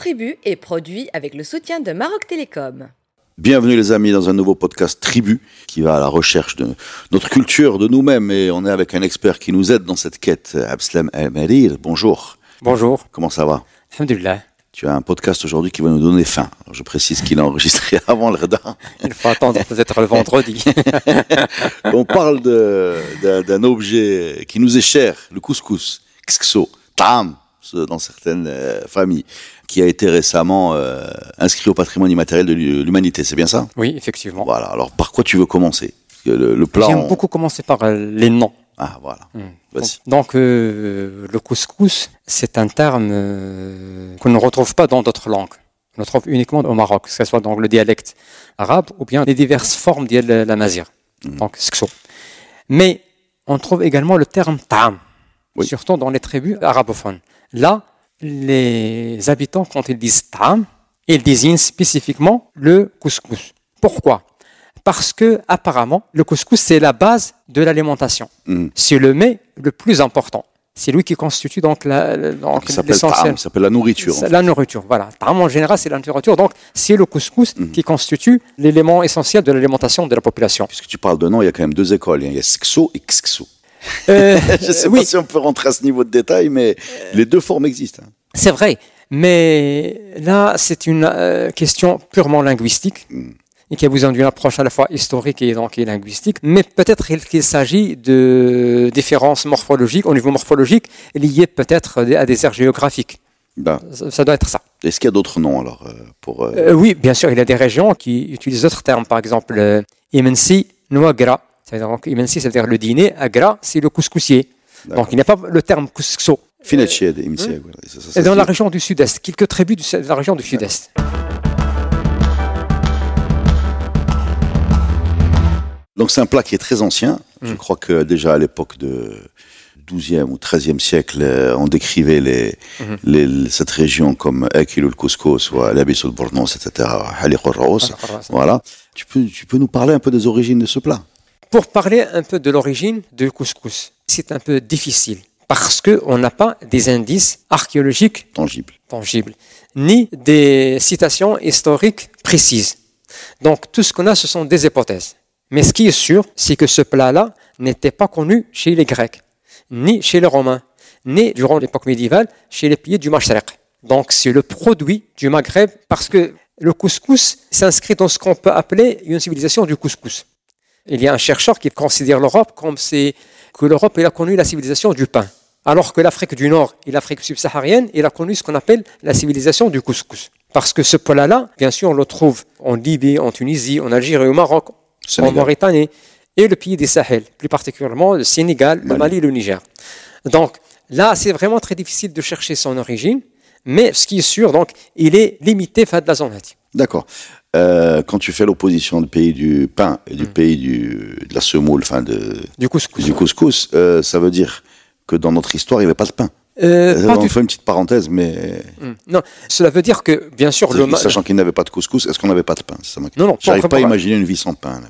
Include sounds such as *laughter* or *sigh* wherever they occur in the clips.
Tribu est produit avec le soutien de Maroc Télécom. Bienvenue les amis dans un nouveau podcast Tribu qui va à la recherche de notre culture, de nous-mêmes et on est avec un expert qui nous aide dans cette quête, Abslem El Merir. Bonjour. Bonjour. Comment ça va? Alhamdulillah. Tu as un podcast aujourd'hui qui va nous donner faim. Alors, je précise qu'il est enregistré *laughs* avant le Reda. Il faut attendre peut-être le vendredi. *laughs* On parle d'un objet qui nous est cher, le couscous, kskso, tam, dans certaines euh, familles, qui a été récemment euh, inscrit au patrimoine immatériel de l'hu- l'humanité. C'est bien ça? Oui, effectivement. Voilà. Alors, par quoi tu veux commencer? Le, le plat. J'aime beaucoup commencer par euh, les noms. Ah, voilà. Donc, Vas-y. donc, euh, le couscous, c'est un terme euh, qu'on ne retrouve pas dans d'autres langues. On le trouve uniquement au Maroc, que ce soit dans le dialecte arabe ou bien les diverses formes de la mazir. Mhm. Donc, skso. Mais on trouve également le terme Oui. surtout dans les tribus arabophones. Là, les habitants, quand ils disent ta'am, ils désignent spécifiquement le couscous. Pourquoi? Parce que apparemment, le couscous c'est la base de l'alimentation. Mhm. C'est le mets le plus important. C'est lui qui constitue donc l'essentiel. tam, ça s'appelle la nourriture. en fait. La nourriture, voilà. Ta'am, en général, c'est la nourriture. Donc, c'est le couscous Mhm. qui constitue l'élément essentiel de l'alimentation de la population. Puisque tu parles de nom, il y a quand même deux écoles. Il y a skso et kskso. Euh, *laughs* Je sais oui, pas si on peut rentrer à ce niveau de détail, mais les deux formes existent. hein. c'est vrai. Mais là, c'est une euh, question purement linguistique Mhm. et qui a besoin d'une approche à la fois historique et donc et linguistique. Mais peut-être qu'il s'agit de différences morphologiques, au niveau morphologique, liées peut-être à des aires géographiques. Ben, Ça, doit être ça. Est-ce qu'il y a d'autres noms alors euh, pour euh, Euh, oui, bien sûr, il y a des régions qui utilisent d'autres termes. Par exemple, euh, Imensi, Nouagra. Ça veut dire, donc, Imensi, ça veut dire le dîner. Agra, c'est le couscoussier. Donc, il n'y a pas le terme couscous. Ça- ça Et dans la région du sud-est, quelques tribus de la région du sud-est. Donc c'est un plat qui est très ancien. Mm. Je crois que déjà à l'époque de 12e ou 13e siècle, euh, on décrivait les, Mhm. les- cette région comme Akil le couscous, ou l'Abyss le Bournos, etc. Voilà. Tu peux, tu peux nous parler un peu des origines de ce plat? Pour parler un peu de l'origine du couscous, c'est un peu difficile parce qu'on n'a pas des indices archéologiques tangible. tangibles, ni des citations historiques précises. Donc tout ce qu'on a, ce sont des hypothèses. Mais ce qui est sûr, c'est que ce plat-là n'était pas connu chez les Grecs, ni chez les Romains, ni durant l'époque médiévale chez les pays du Mashriq. Donc c'est le produit du Maghreb parce que le couscous s'inscrit dans ce qu'on peut appeler une civilisation du couscous. Il y a un chercheur qui considère l'Europe comme c'est que l'Europe elle a connu la civilisation du pain, alors que l'Afrique du Nord et l'Afrique subsaharienne, il a connu ce qu'on appelle la civilisation du couscous. Parce que ce plat-là, bien sûr, on le trouve en Libye, en Tunisie, en Algérie, au Maroc, en. Mauritanie et le pays des Sahel, plus particulièrement le Sénégal, le Mali. Et le Niger. Donc là, c'est vraiment très difficile de chercher son origine, mais ce qui est sûr, donc, il est limité face à la zone. D'accord. Euh, quand tu fais l'opposition du pays du pain et du pays du, de la semoule, enfin de, Du couscous. du couscous, euh, ça veut dire que dans notre histoire, il n'y avait pas de pain. Euh, pas on fait une petite parenthèse, mais Hmm. Non, cela veut dire que, bien sûr, le sachant qu'il n'avait pas de couscous, est-ce qu'on n'avait pas de pain? Ça. Non, non, J'arrive pas à imaginer une vie sans pain,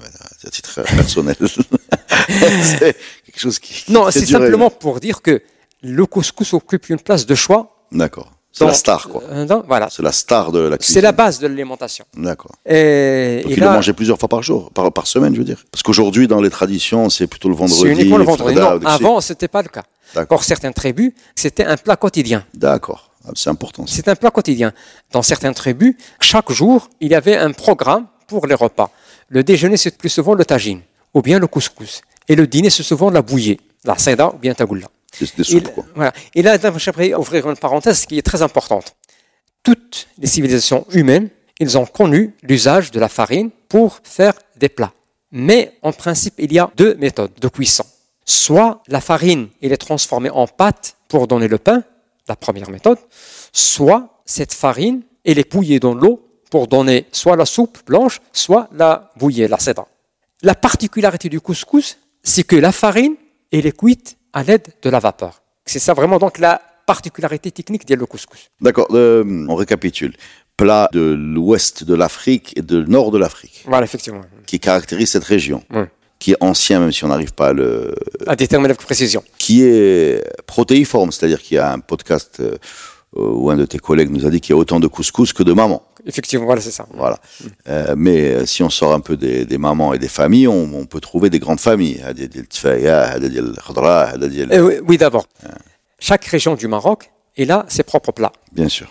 à titre personnel. *laughs* *laughs* c'est quelque chose qui. qui Non, est c'est simplement pour dire que le couscous occupe une place de choix. D'accord. C'est la star, quoi. euh, dans- voilà, C'est la star de la cuisine. c'est la base de l'alimentation. D'accord. Et, Donc et il là, le mangeait plusieurs fois par jour, par, par semaine, je veux dire. Parce qu'aujourd'hui, dans les traditions, c'est plutôt le vendredi. c'est uniquement le vendredi. Non, avant, c'était pas le cas. D'accord. Pour certaines tribus, c'était un plat quotidien. D'accord. Ah, C'est important. C'est un plat quotidien. Dans certaines tribus, chaque jour, il y avait un programme pour les repas. Le déjeuner, c'est plus souvent le tagine, ou bien le couscous. Et le dîner, c'est souvent la bouillée, la seda ou bien tagoula. Des Et, soupes, quoi. voilà. Et là, j'aimerais ouvrir une parenthèse qui est très importante. Toutes les civilisations humaines, ils ont connu l'usage de la farine pour faire des plats. Mais en principe, il y a deux méthodes de cuisson. Soit la farine, elle est transformée en pâte pour donner le pain, la première méthode, soit cette farine, elle est bouillée dans l'eau pour donner soit la soupe blanche, soit la bouillée, la seda. La particularité du couscous, c'est que la farine, elle est cuite à l'aide de la vapeur. C'est ça vraiment donc la particularité technique du couscous. D'accord. euh, on récapitule. Plat de l'ouest de l'Afrique et de nord de l'Afrique, Voilà, effectivement. qui caractérise cette région, qui est ancien, même si on n'arrive pas à le. À déterminer avec précision. qui est protéiforme, c'est-à-dire qu'il y a un podcast euh, ou un de tes collègues nous a dit qu'il y a autant de couscous que de mamans effectivement, voilà, c'est ça. Voilà. Euh, mais euh, si on sort un peu des, mamans et des familles, on, peut trouver des grandes familles. Eh oui, d'abord. Ah. Chaque région du Maroc, elle a ses propres plats. Bien sûr.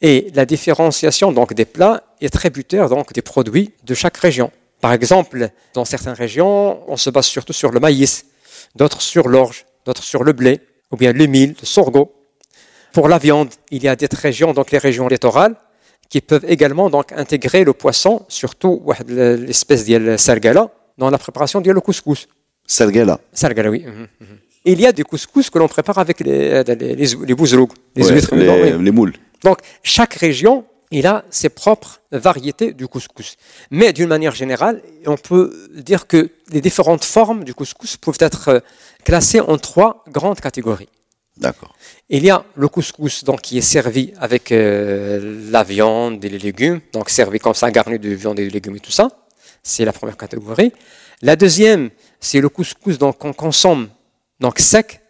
Et la différenciation donc des plats est tributaire donc des produits de chaque région. Par exemple, dans certaines régions, on se base surtout sur le maïs, d'autres sur l'orge, d'autres sur le blé, ou bien le mil, le sorgho. Pour la viande, il y a des régions, donc les régions littorales, qui peuvent également donc intégrer le poisson, surtout l'espèce de sargala, dans la préparation du couscous. Sargala. Sargala, oui. Mhm, mhm. Il y a du couscous que l'on prépare avec les, euh, les, les, huîtres, les moules. Donc, chaque région il a ses propres variétés du couscous. Mais d'une manière générale, on peut dire que les différentes formes du couscous peuvent être euh, classées en trois grandes catégories. D'accord. Il y a le couscous donc, qui est servi avec euh, la viande et les légumes, donc servi comme ça, garni de viande et de légumes et tout ça. C'est la première catégorie. La deuxième, c'est le couscous donc, qu'on consomme donc sec,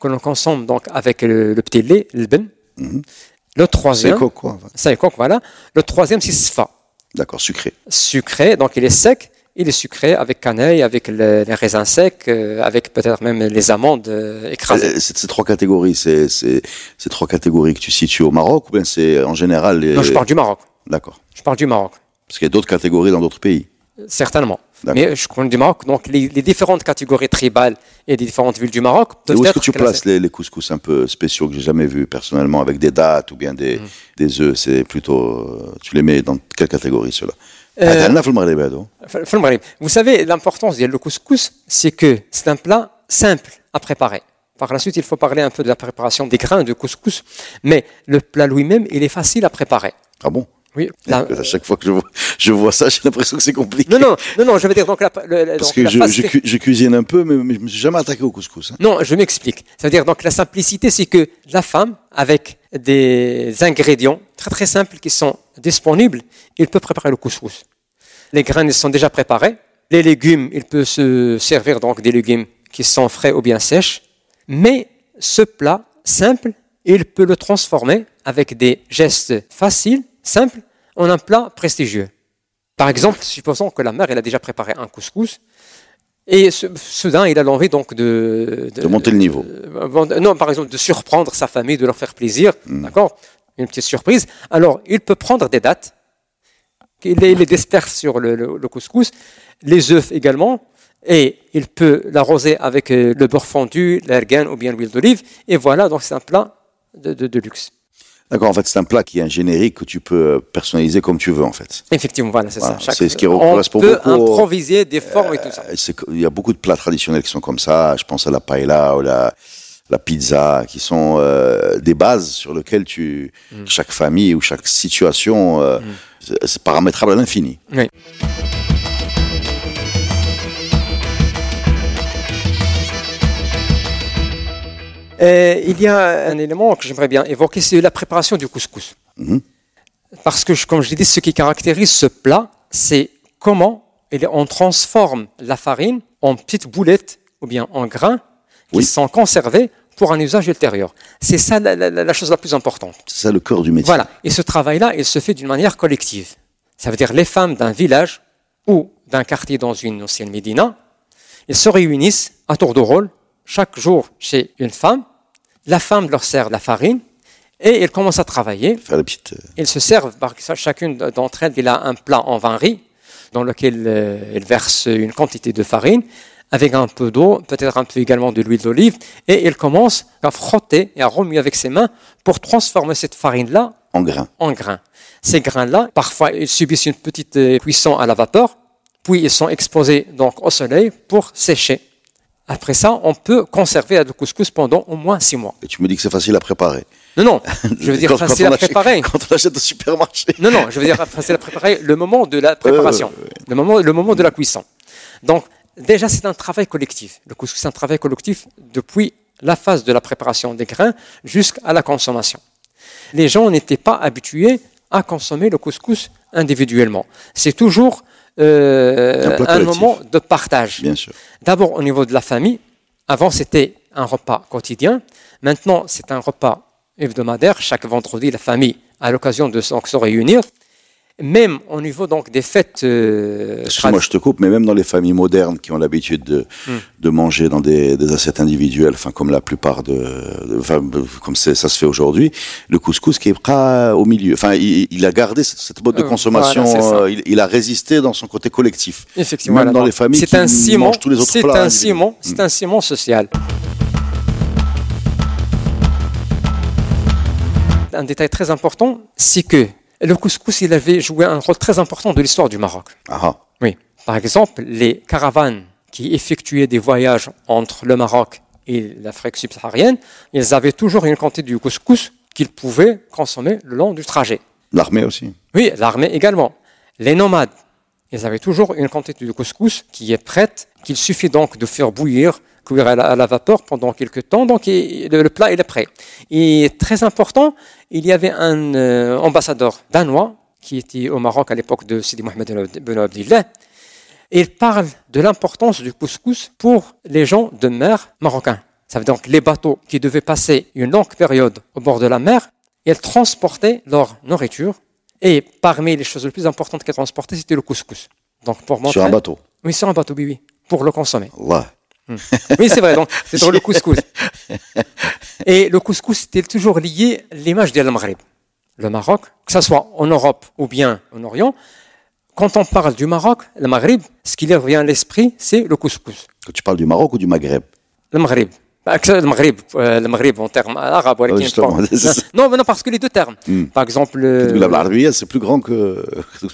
que l'on consomme donc avec le, le petit lait, le ben. Le C'est troisième, quoi, quoi enfin, ça est coq, voilà. Le troisième, c'est sfa, D'accord, sucré. sucré, donc il est sec, il est sucré avec cannelle, avec le- les raisins secs, euh, avec peut-être même les amandes euh, écrasées. Ces trois catégories, c'est c'est- ces trois catégories que tu situes au Maroc ou bien c'est en général les... Non, je parle du Maroc. D'accord. Je parle du Maroc. Parce qu'il y a d'autres catégories dans d'autres pays. Certainement. Mais je compte du Maroc. Donc, les, les, différentes catégories tribales et des différentes villes du Maroc peuvent et où est-ce que tu places les, couscous un peu spéciaux que j'ai jamais vus personnellement, avec des dates ou bien des, mm. œufs C'est plutôt. Euh, tu les mets dans quelle catégorie ceux-là euh, ah, hein, Vous savez, l'importance du couscous, c'est que c'est un plat simple à préparer. Par la suite, il faut parler un peu de la préparation des grains de couscous, mais le plat lui-même, il est facile à préparer. Ah bon? Oui. la- À chaque fois que je vois, je vois ça, j'ai l'impression que c'est compliqué. Non, non, non, non, je veux dire donc la, le- Parce donc que la je, je, cu- je cuisine un peu, mais, mais je me suis jamais attaqué au couscous. hein. Non, je m'explique. Ça veut dire donc la simplicité, c'est que la femme, avec des ingrédients très très simples qui sont disponibles, il peut préparer le couscous. Les grains ils sont déjà préparés. Les légumes, il peut se servir donc des légumes qui sont frais ou bien sèches. Mais ce plat simple, il peut le transformer avec des gestes faciles, simples, en un plat prestigieux. Par exemple, supposons que la mère elle a déjà préparé un couscous et soudain il a l'envie donc de, De monter le niveau. euh, non, par exemple, de surprendre sa famille, de leur faire plaisir, d'accord? Une petite surprise. Alors, il peut prendre des dates, il les, les disperse sur le, le- le couscous, les œufs également, et il peut l'arroser avec euh, le beurre fondu, l'ergan ou bien l'huile d'olive, et voilà, donc c'est un plat de, de- de luxe. D'accord, en fait, c'est un plat qui est un générique que tu peux personnaliser comme tu veux, en fait. Effectivement, voilà, c'est Voilà, ça. c'est ce qui on correspond peut beaucoup au- improviser des formes et tout ça. Euh, Il y a beaucoup de plats traditionnels qui sont comme ça. Je pense à la paella ou la, la pizza, qui sont euh, des bases sur lesquelles tu, Mm. chaque famille ou chaque situation, euh, c'est paramétrable à l'infini. Oui. Euh, il y a un élément que j'aimerais bien évoquer, c'est la préparation du couscous. Mhm. Parce que, comme je l'ai dit, ce qui caractérise ce plat, c'est comment on transforme la farine en petites boulettes ou bien en grains qui Oui. sont conservés pour un usage ultérieur. C'est ça la, la- la chose la plus importante. C'est ça le cœur du métier. Voilà. Et ce travail-là, il se fait d'une manière collective. Ça veut dire les femmes d'un village ou d'un quartier dans une ancienne médina, ils se réunissent à tour de rôle, chaque jour chez une femme. La femme leur sert la farine et ils commencent à travailler. Faire les petites. euh, Ils se servent, chacune d'entre elles, il a un plat en vin riz dans lequel euh, ils versent une quantité de farine avec un peu d'eau, peut-être un peu également de l'huile d'olive, et ils commencent à frotter et à remuer avec ses mains pour transformer cette farine-là en grains. en grains. Ces grains-là, parfois, ils subissent une petite euh, cuisson à la vapeur, puis ils sont exposés donc au soleil pour sécher. Après ça, on peut conserver le couscous pendant au moins six mois. Et tu me dis que c'est facile à préparer. Non, non, *laughs* je veux dire Quand- facile quand à achète- préparer. *laughs* Quand on achète au supermarché. Non, non, je veux dire facile à préparer le moment de la préparation, *laughs* le moment, le moment de la cuisson. Donc, déjà, c'est un travail collectif. Le couscous, c'est un travail collectif depuis la phase de la préparation des grains jusqu'à la consommation. Les gens n'étaient pas habitués à consommer le couscous individuellement. C'est toujours euh, Un un moment de partage. Bien sûr. D'abord au niveau de la famille. Avant, c'était un repas quotidien. Maintenant, c'est un repas hebdomadaire. Chaque vendredi, la famille a l'occasion de se réunir même au niveau donc des fêtes. Euh, Excuse-moi, je te coupe, mais même dans les familles modernes qui ont l'habitude de, hmm. de manger dans des, des, assiettes individuelles, enfin comme la plupart de, enfin, comme ça se fait aujourd'hui, le couscous qui est pas au milieu. Enfin, il, a gardé cette, mode de euh, consommation. Euh, il, a résisté dans son côté collectif. Effectivement. Même dans les familles qui un ciment, mangent tous les autres plats. C'est un ciment. C'est un ciment social. Un détail très important, c'est que le couscous, il avait joué un rôle très important de l'histoire du Maroc. Ah. Oui. Par exemple, les caravanes qui effectuaient des voyages entre le Maroc et l'Afrique subsaharienne, ils avaient toujours une quantité de couscous qu'ils pouvaient consommer le long du trajet. L'armée aussi. Oui, l'armée également. Les nomades, ils avaient toujours une quantité de couscous qui est prête, qu'il suffit donc de faire bouillir cuire à la, vapeur pendant quelques temps. Donc le, plat il est prêt. Et très important, il y avait un euh, ambassadeur danois qui était au Maroc à l'époque de Sidi Mohamed Ben Abdillah. Il parle de l'importance du couscous pour les gens de mer marocains. Ça veut dire donc les bateaux qui devaient passer une longue période au bord de la mer, ils transportaient leur nourriture. Et parmi les choses les plus importantes qu'ils transportaient, c'était le couscous. Donc pour montrer, sur un bateau. Oui, sur un bateau, oui, oui, pour le consommer. Ouais. Oui, c'est vrai, donc c'est dans le couscous. *laughs* Et le couscous était toujours lié à l'image de Maghreb? Le Maroc, que ce soit en Europe ou bien en Orient, quand on parle du Maroc, le Maghreb, ce qui leur vient à l'esprit, c'est le couscous. Quand tu parles du Maroc ou du Maghreb? Le Maghreb. Le Maghreb, euh, le Maghreb en termes arabes. *laughs* non, non, parce que les deux termes. Hmm. Par exemple. Euh, c'est plus grand *laughs* que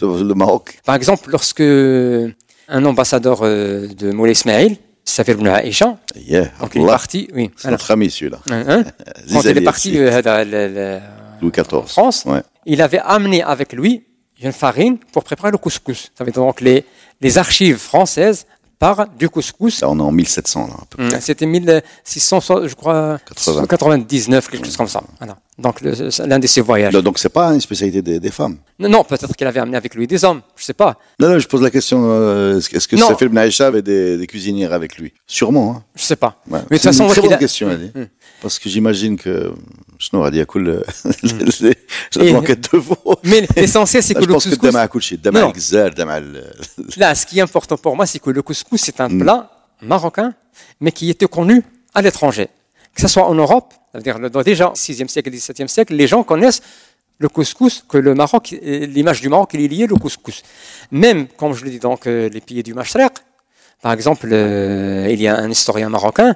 le Maroc. Par exemple, lorsque un ambassadeur de Moulay Ismail s'appelle Ibn Aïcha. Yeah, Donc il est parti, oui. C'est notre ami celui-là. Hein, hein? *laughs* Quand il est parti euh, Louis XIV. France, il avait amené avec lui une farine pour préparer le couscous. Ça veut dire donc les, les archives françaises par du couscous. on est en 1700 là, à peu près. C'était 1600, je crois, 99, quelque chose comme ça. Voilà. Donc l'un de ses voyages. Donc c'est pas une spécialité des, des femmes. Non, non peut-être qu'il avait amené avec lui des hommes, je sais pas. Non, non, je pose la question. Euh, est-ce que Safir Ibn Aïcha avait des, des, cuisinières avec lui? Sûrement. Hein. Je sais pas. Ouais. Mais de toute façon, une très bonne question, elle dit. Parce que j'imagine que شنو غادي ياكل البلانكات de veau. Mais l'essentiel c'est que le couscous. Je pense que الدم الدم Là, ce qui est important pour moi, c'est que le couscous c'est un hmm. plat marocain, mais qui était connu à l'étranger. Que ce soit en Europe, c'est-à-dire déjà au 6e siècle et 17e siècle, les gens connaissent le couscous, que le Maroc, l'image du Maroc, il est liée au couscous. Même, comme je le dis, donc, euh, les pays du Mashrek, par exemple, euh, il y a un historien marocain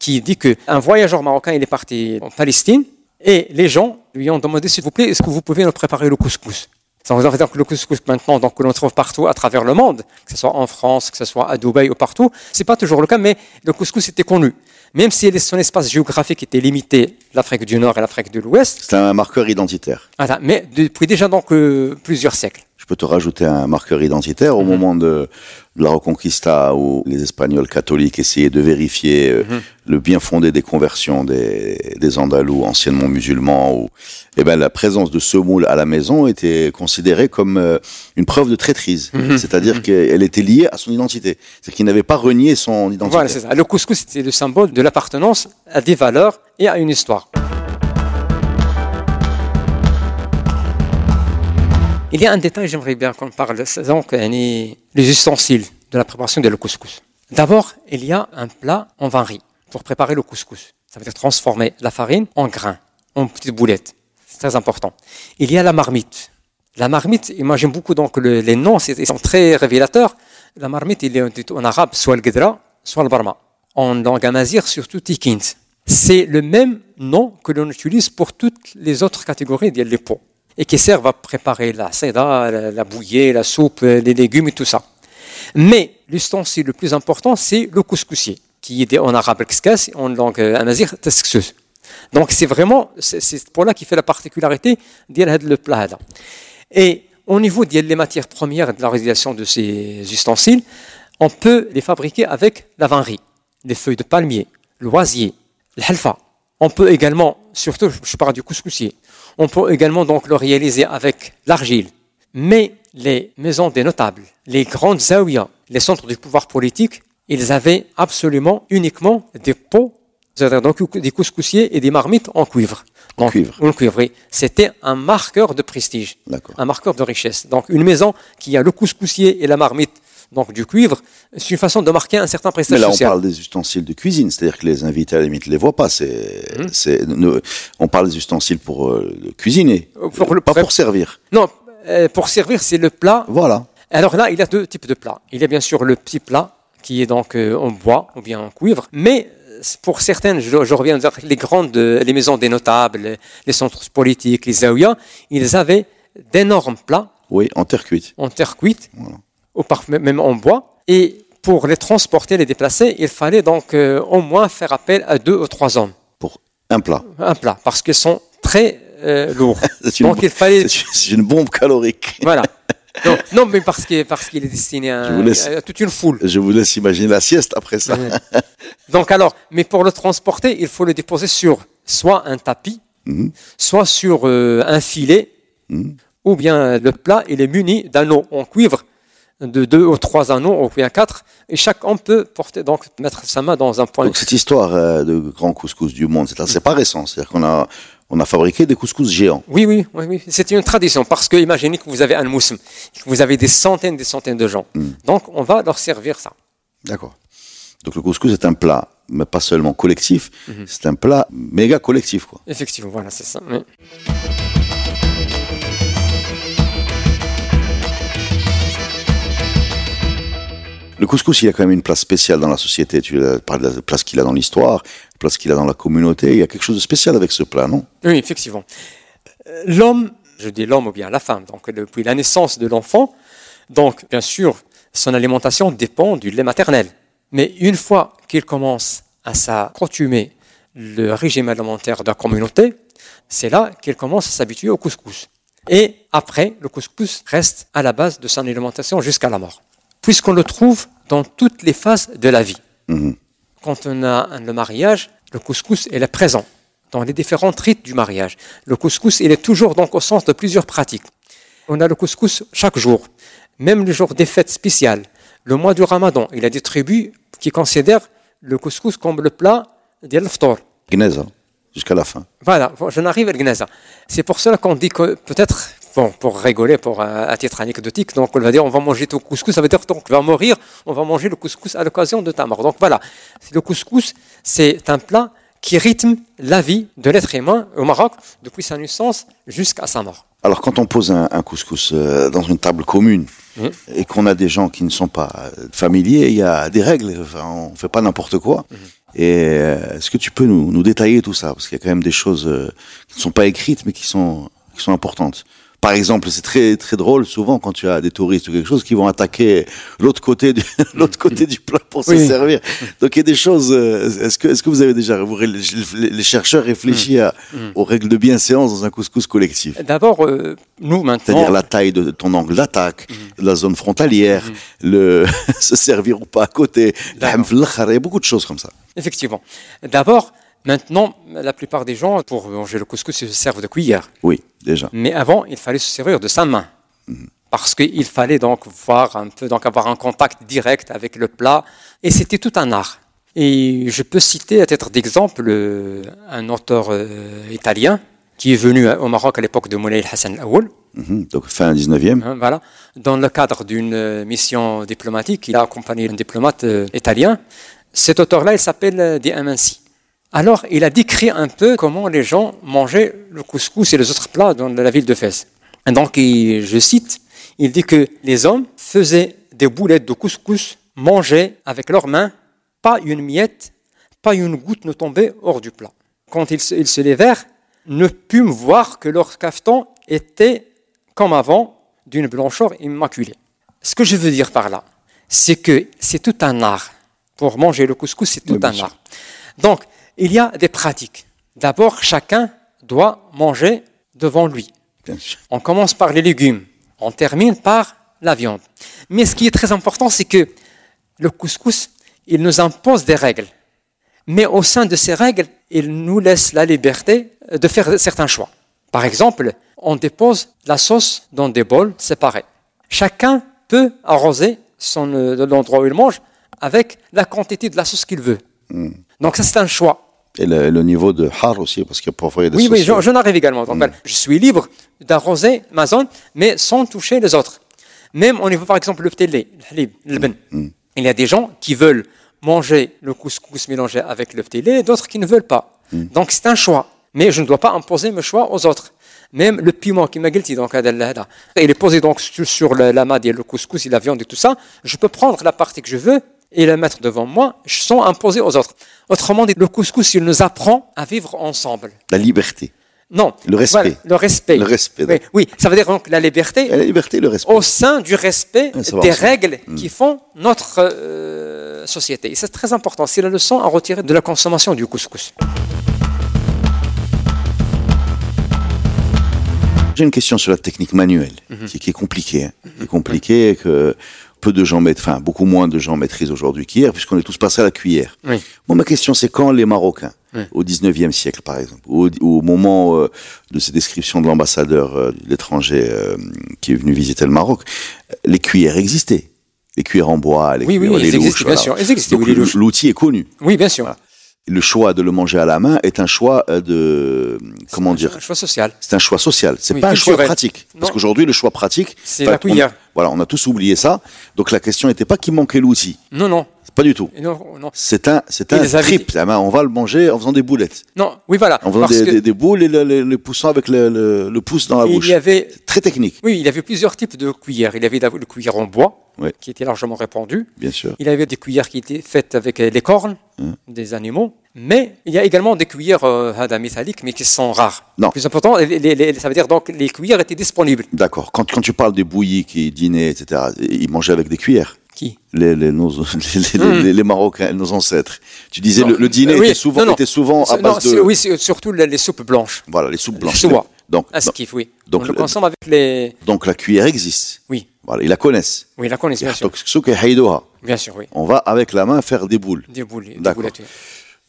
qui dit qu'un voyageur marocain, il est parti en Palestine, et les gens lui ont demandé, s'il vous plaît, est-ce que vous pouvez nous préparer le couscous? Ça veut dire que le couscous maintenant, donc, que l'on trouve partout à travers le monde, que ce soit en France, que ce soit à Dubaï ou partout, c'est pas toujours le cas, mais le couscous était connu. Même si son espace géographique était limité, l'Afrique du Nord et l'Afrique de l'Ouest. C'est un marqueur identitaire. mais depuis déjà donc euh, plusieurs siècles. Je peux te rajouter un marqueur identitaire au mhm. moment de, de la Reconquista où les Espagnols catholiques essayaient de vérifier euh, mhm. le bien fondé des conversions des, des Andalous anciennement musulmans. Où, eh ben, la présence de ce moule à la maison était considérée comme euh, une preuve de traîtrise. Mhm. C'est-à-dire qu'elle était liée à son identité. C'est qu'il n'avait pas renié son identité. Voilà, c'est ça. Le couscous, c'était le symbole de l'appartenance à des valeurs et à une histoire. Il y a un détail, j'aimerais bien qu'on parle, donc les ustensiles de la préparation de le couscous. D'abord, il y a un plat en vin riz pour préparer le couscous. Ça veut dire transformer la farine en grains, en petites boulettes. C'est très important. Il y a la marmite. La marmite, moi j'aime beaucoup donc les noms, ils sont très révélateurs. La marmite, il est en arabe soit le gedra, soit le barma. En langue amazigh, surtout tikint. C'est le même nom que l'on utilise pour toutes les autres catégories des pots et qui servent à préparer la seda, la, bouillée, la soupe, les légumes et tout ça. Mais l'ustensile le plus important, c'est le couscoussier, qui est en arabe kskas, en langue amazigh, tasksous. Donc c'est vraiment, c'est pour là qui fait la particularité le plat. Et au niveau des matières premières de la réalisation de ces ustensiles, on peut les fabriquer avec la vannerie, les feuilles de palmier, l'oisier, l'halfa. On peut également, surtout je parle du couscoussier, on peut également donc le réaliser avec l'argile. Mais les maisons des notables, les grandes zawiyas, les centres du pouvoir politique, ils avaient absolument uniquement des pots C'est-à-dire donc des couscoussiers et des marmites en cuivre. En cuivre. En cuivre, oui. C'était un marqueur de prestige, un marqueur de richesse. Donc une maison qui a le couscoussier et la marmite donc du cuivre, c'est une façon de marquer un certain prestige Mais là, on parle des ustensiles de cuisine, c'est-à-dire que les invités, à la limite, ne les voient pas. C'est, c'est, ne- on parle des ustensiles pour euh, cuisiner, Pour le- pas pour servir. Non, euh, pour servir, c'est le plat. Voilà. Alors là, il y a deux types de plats. Il y a bien sûr le petit plat qui est donc euh, en bois ou bien en cuivre, mais euh, pour certaines, je, je reviens à dire, les grandes, euh, les maisons des notables, les, centres politiques, les zaouïas, ils avaient d'énormes plats Oui, en terre cuite. en terre cuite, ou même en bois, et pour les transporter, les déplacer, il fallait donc euh, au moins faire appel à deux ou trois hommes, Pour un plat. un plat, parce qu'ils sont très euh, lourds. *laughs* C'est une, Donc il fallait *laughs* c'est une- bombe calorique. Voilà. *laughs* Non, non, mais parce qu'il parce qu'il est destiné à, laisse. toute une foule. Je vous laisse imaginer la sieste après ça. Donc alors, mais pour le transporter, il faut le déposer sur soit un tapis, Mhm. soit sur euh, un filet, Mhm. ou bien le plat, il est muni d'anneaux en cuivre, de deux ou trois anneaux, ou bien quatre, et chaque homme peut porter, donc mettre sa main dans un point. Donc cette histoire euh, de grand couscous du monde, c'est c'est pas récent. C'est-à-dire qu'on a, on a fabriqué des couscous géants. Oui, oui, oui, oui. c'est une tradition, parce que imaginez que vous avez un moussim, que vous avez des centaines, des centaines de gens. Mhm. Donc on va leur servir ça. D'accord. Donc le couscous est un plat, mais pas seulement collectif, Mhm. c'est un plat méga collectif. Quoi. Effectivement, voilà, c'est ça. oui. Le couscous, il a quand même une place spéciale dans la société. Tu parlé de la place qu'il a dans l'histoire, la place qu'il a dans la communauté. Il y a quelque chose de spécial avec ce plat, non? Oui, effectivement. Euh, L'homme, je dis l'homme ou bien la femme, donc depuis la naissance de l'enfant, donc bien sûr, son alimentation dépend du lait maternel. Mais une fois qu'il commence à s'accoutumer le régime alimentaire de la communauté, c'est là qu'il commence à s'habituer au couscous. Et après, le couscous reste à la base de son alimentation jusqu'à la mort, puisqu'on le trouve dans toutes les phases de la vie Mhm. quand on a le mariage, le couscous est présent dans les différents rites du mariage. Le couscous il est toujours donc au centre de plusieurs pratiques. On a le couscous chaque jour, même le jour des fêtes spéciales. Le mois du Ramadan, il y a des tribus qui considèrent le couscous comme le plat de l'aftar. Gneza, jusqu'à la fin. Voilà, je n'arrive à Gnaza. C'est pour cela qu'on dit que peut-être, bon, pour rigoler, pour un, à titre anecdotique, donc on va dire on va manger ton couscous, ça veut dire donc on va mourir, on va manger le couscous à l'occasion de ta mort. Donc voilà, le couscous, c'est un plat qui rythme la vie de l'être humain au Maroc depuis sa naissance jusqu'à sa mort. Alors quand on pose un, un couscous euh, dans une table commune Mhm. et qu'on a des gens qui ne sont pas familiers, il y a des règles. Enfin, on fait pas n'importe quoi. Et euh, est-ce que tu peux nous, nous détailler tout ça? Parce qu'il y a quand même des choses euh, qui ne sont pas écrites mais qui sont, qui sont importantes. Par exemple, c'est très très drôle souvent quand tu as des touristes ou quelque chose qui vont attaquer l'autre côté du *laughs* l'autre côté du plat pour se servir. Donc il y a des choses. euh, Est-ce que est-ce que vous avez déjà vous, les, les chercheurs réfléchi à, aux règles de bienséance dans un couscous collectif? D'abord, euh, nous maintenant, c'est-à-dire la taille de ton angle d'attaque, la zone frontalière, le *laughs* se servir ou pas à côté, il y a beaucoup de choses comme ça. effectivement, d'abord, maintenant, la plupart des gens, pour manger le couscous, ils se servent de cuillère. Oui, déjà. Mais avant, il fallait se servir de sa main. Parce qu'il fallait donc voir un peu, donc avoir un contact direct avec le plat. Et c'était tout un art. Et je peux citer à titre d'exemple euh, un auteur euh, italien qui est venu euh, au Maroc à l'époque de Moulay Hassan Aoul. Mhm. Donc fin 19e. Hein, voilà. Dans le cadre d'une mission diplomatique, il a accompagné un diplomate euh, italien. Cet auteur-là, il s'appelle Di Amansi. Alors, il a décrit un peu comment les gens mangeaient le couscous et les autres plats dans la ville de Fès. Et donc, il- je cite, il dit que les hommes faisaient des boulettes de couscous, mangeaient avec leurs mains, pas une miette, pas une goutte ne tombait hors du plat. Quand ils se, ils se levèrent, ne pûmes voir que leur cafeton était, comme avant, d'une blancheur immaculée. Ce que je veux dire par là, c'est que c'est tout un art. Pour manger le couscous, c'est tout Oui, un art. Donc, il y a des pratiques. D'abord, chacun doit manger devant lui. On commence par les légumes, on termine par la viande. Mais ce qui est très important, c'est que le couscous, il nous impose des règles. Mais au sein de ces règles, il nous laisse la liberté de faire certains choix. Par exemple, on dépose la sauce dans des bols séparés. Chacun peut arroser son, euh, l'endroit où il mange avec la quantité de la sauce qu'il veut. Donc ça, c'est un choix et le, niveau de har aussi, parce que parfois il y a des Oui, oui, j'en je arrive également. Mm. Ben, je suis libre d'arroser ma zone, mais sans toucher les autres. Même au niveau, par exemple, le ptélé, le ben. Il y a des gens qui veulent manger le couscous mélangé avec le ptélé, d'autres qui ne veulent pas. Donc c'est un choix. Mais je ne dois pas imposer mes choix aux autres. Même le piment qui m'a guilty, donc, il est posé donc sur, sur l'amas, le, le couscous, la viande et tout ça. Je peux prendre la partie que je veux et la mettre devant moi sans imposer aux autres. Autrement dit, le couscous, il nous apprend à vivre ensemble. La liberté. Non. Le respect. Voilà, le respect. Le respect, Oui, oui, ça veut dire donc la liberté la liberté, le respect. au sein du respect va des ensemble. règles qui font notre euh, société. Et c'est très important. C'est la leçon à retirer de la consommation du couscous. J'ai une question sur la technique manuelle, Mhm. qui, qui est compliquée, hein, qui est compliquée et que peu de gens mettent, enfin beaucoup moins de gens maîtrisent aujourd'hui qu'hier, puisqu'on est tous passés à la cuillère. Oui. Moi, ma question, c'est quand les Marocains, Oui. au 19e siècle par exemple, ou au, moment euh, de ces descriptions de l'ambassadeur euh, de l'étranger euh, qui est venu visiter le Maroc, les cuillères existaient. Les cuillères en bois, les Oui, cuillères, oui, les louches, bien voilà. l'outil est connu. Oui, bien sûr. Voilà. Le choix de le manger à la main est un choix euh, de, comment dire, Un choix social. c'est un choix social. C'est Oui, pas un choix pratique. Parce qu'aujourd'hui, le choix pratique, C'est la cuillère. on- voilà, on a tous oublié ça. Donc la question n'était pas qu'il manquait l'outil. Non, non. Pas du tout. Non, non. C'est un, c'est Et un les trip. La main, On va le manger en faisant des boulettes. Non, oui, voilà. En faisant des, que des- des boules et le, le- le poussant avec le, pouce dans la il bouche. y avait très technique, Oui, il y avait plusieurs types de cuillères. Il y avait le cuillère en bois, qui était largement répandu. bien sûr. Il y avait des cuillères qui étaient faites avec les cornes Hein. des animaux. Mais il y a également des cuillères euh, métalliques, mais qui sont rares. Non. Plus important, les- les- les- ça veut dire donc les cuillères étaient disponibles. D'accord. Quand, quand tu parles des bouillis qui dînaient, etc., ils mangeaient avec des cuillères. Qui? Les, les, nos- les, les- Hmm. les- les Marocains, nos ancêtres. Tu disais Non, le, le dîner oui, était souvent, non, non. était souvent à base de, Oui, surtout les, les soupes blanches. voilà, les soupes blanches. Choua. Donc, skiff, oui. donc On le consomme avec les. donc la cuillère existe. Oui, Voilà, ils la connaissent. oui, la connaissent, bien sûr. Bien sûr, oui. on va avec la main faire des boules. Des boules. des D'accord.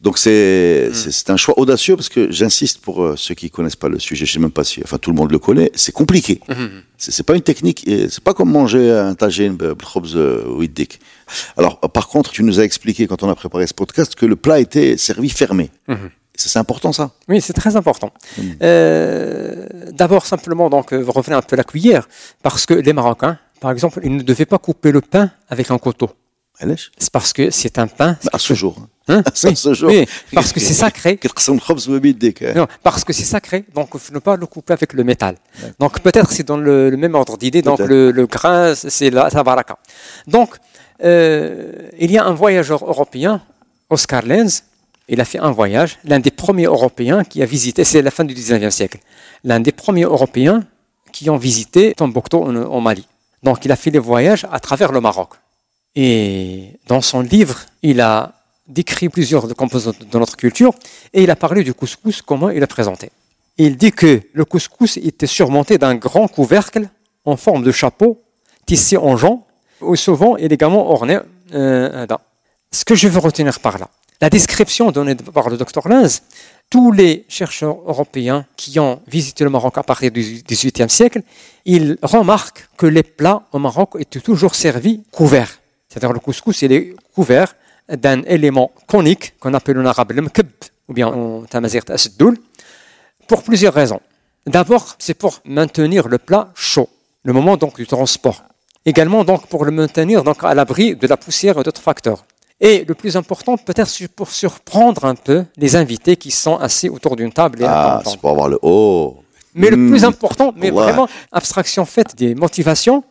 Donc c'est mmh. un choix audacieux parce que j'insiste pour euh, ceux qui connaissent pas le sujet, je sais même pas si enfin tout le monde le connaît, c'est compliqué. Mmh. C'est pas une technique, c'est pas comme manger un tagine euh, blobs euh, widdik. Alors par contre, tu nous as expliqué quand on a préparé ce podcast que le plat était servi fermé. Mmh. C'est important ça? Oui, c'est très important. Mm. Euh, D'abord simplement donc revenir un peu à la cuillère parce que les Marocains, par exemple, ils ne devaient pas couper le pain avec un couteau. C'est parce que c'est un pain. À ce jour. Hein *laughs* ce jour. Parce que c'est *laughs* sacré. Hein. non, parce que c'est sacré, donc il ne faut pas le coupler avec le métal. Donc peut-être c'est dans le, même ordre d'idée, donc le, grain, c'est la, baraka. Donc, euh, il y a un voyageur européen, Oscar Lenz, il a fait un voyage, l'un des premiers Européens qui a visité, c'est la fin du 19e siècle, l'un des premiers Européens qui ont visité Tombouctou en, Mali. Donc il a fait des voyages à travers le Maroc. Et dans son livre, il a décrit plusieurs composantes de notre culture et il a parlé du couscous, comment il est présenté. Il dit que le couscous était surmonté d'un grand couvercle en forme de chapeau, tissé en jonc, ou souvent élégamment orné euh. Ce que je veux retenir par là, la description donnée par le docteur Lenz, tous les chercheurs européens qui ont visité le Maroc à partir du XVIIIe siècle, ils remarquent que les plats au Maroc étaient toujours servis couverts. C'est-à-dire le couscous, il est couvert d'un élément conique qu'on appelle en arabe le mkeb, ou bien en tamazirt asdoul, pour plusieurs raisons. D'abord, c'est pour maintenir le plat chaud, le moment donc du transport. Également donc pour le maintenir donc à l'abri de la poussière et d'autres facteurs. Et le plus important, peut-être pour surprendre un peu les invités qui sont assis autour d'une table et Ah, c'est pour avoir le haut. Mais le Mm. plus important, mais Ouais. vraiment, abstraction faite des motivations,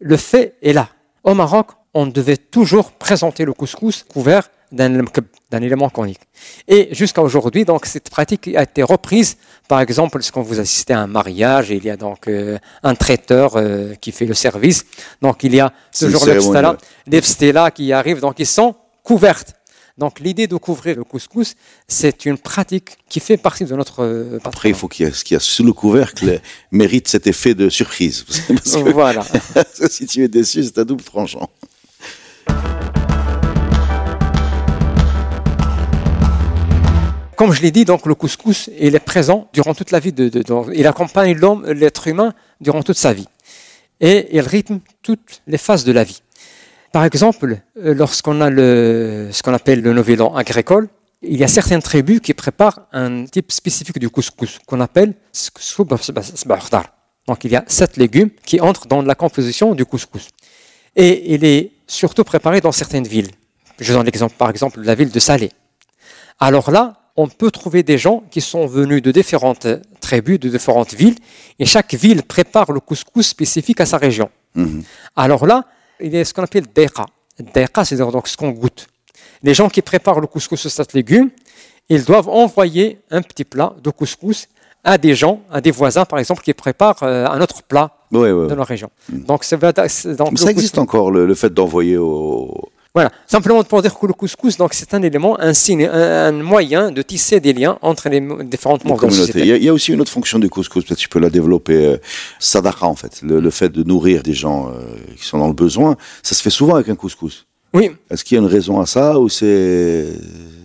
le fait est là. Au Maroc, on devait toujours présenter le couscous couvert d'un élément conique. Et jusqu'à aujourd'hui, donc, cette pratique a été reprise. Par exemple, lorsqu'on vous assistez à un mariage, il y a donc euh, un traiteur euh, qui fait le service. Donc, il y a toujours les vstela qui arrivent, donc ils sont couvertes. Donc, l'idée de couvrir le couscous, c'est une pratique qui fait partie de notre euh, Après, il faut qu'il y ait ce qu'il y a sous le couvercle *laughs* mérite cet effet de surprise. *laughs* Parce que Voilà. *laughs* si tu es déçu, c'est à double tranchant. Comme je l'ai dit, donc le couscous, est présent durant toute la vie de, il accompagne l'homme, l'être humain, durant toute sa vie. Et il rythme toutes les phases de la vie. Par exemple, euh, lorsqu'on a le, ce qu'on appelle le nouvel an agricole, il y a certaines tribus qui préparent un type spécifique du couscous qu'on appelle donc il y a sept légumes qui entrent dans la composition du couscous. Et il est surtout préparé dans certaines villes. Je donne l'exemple, par exemple, de la ville de Salé. Alors là, on peut trouver des gens qui sont venus de différentes tribus, de différentes villes, et chaque ville prépare le couscous spécifique à sa région. Mhm. Alors là, il y a ce qu'on appelle. Deqa, c'est donc ce qu'on goûte. Les gens qui préparent le couscous de cet légume, ils doivent envoyer un petit plat de couscous à des gens, à des voisins, par exemple, qui préparent euh, un autre plat de leur région. Mhm. Donc, ça existe encore, le, le fait d'envoyer au, voilà, simplement pour dire que le couscous, donc c'est un élément, un signe, un, moyen de tisser des liens entre les différentes membres Il y, a, aussi une autre fonction du couscous, peut-être tu peux la développer, euh, sadaqa en fait, le, fait de nourrir des gens euh, qui sont dans le besoin, ça se fait souvent avec un couscous. Oui. Est-ce qu'il y a une raison à ça ou c'est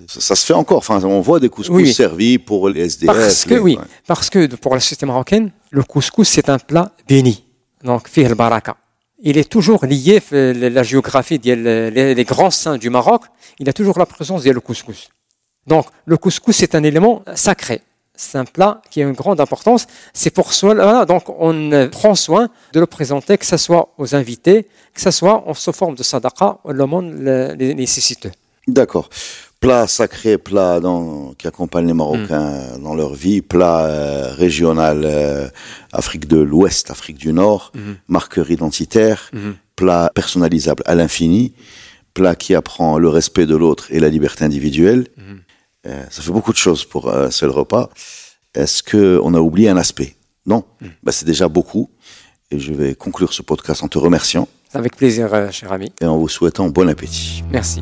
ça, se fait encore? Enfin, on voit des couscous servis pour les SDF. Parce que oui, parce que pour la société marocaine, le couscous c'est un plat béni, donc fait le baraka il est toujours lié, la géographie, les, grands saints du Maroc, il a toujours la présence du couscous. Donc, le couscous, c'est un élément sacré. C'est un plat qui a une grande importance. C'est pour cela, donc, on prend soin de le présenter, que ce soit aux invités, que ce soit en sous forme de sadaqa, monde les nécessite. D'accord plat sacré, plat qui accompagne les Marocains mm. dans leur vie, plat euh, régional euh, Afrique de l'Ouest, Afrique du Nord, mm-hmm. marqueur identitaire, mm-hmm. plat personnalisable à l'infini, plat qui apprend le respect de l'autre et la liberté individuelle. Euh, ça fait beaucoup de choses pour un seul repas. Est-ce que on a oublié un aspect? Non, bah, c'est déjà beaucoup. Et je vais conclure ce podcast en te remerciant. Avec plaisir, cher ami. Et en vous souhaitant bon appétit. Merci.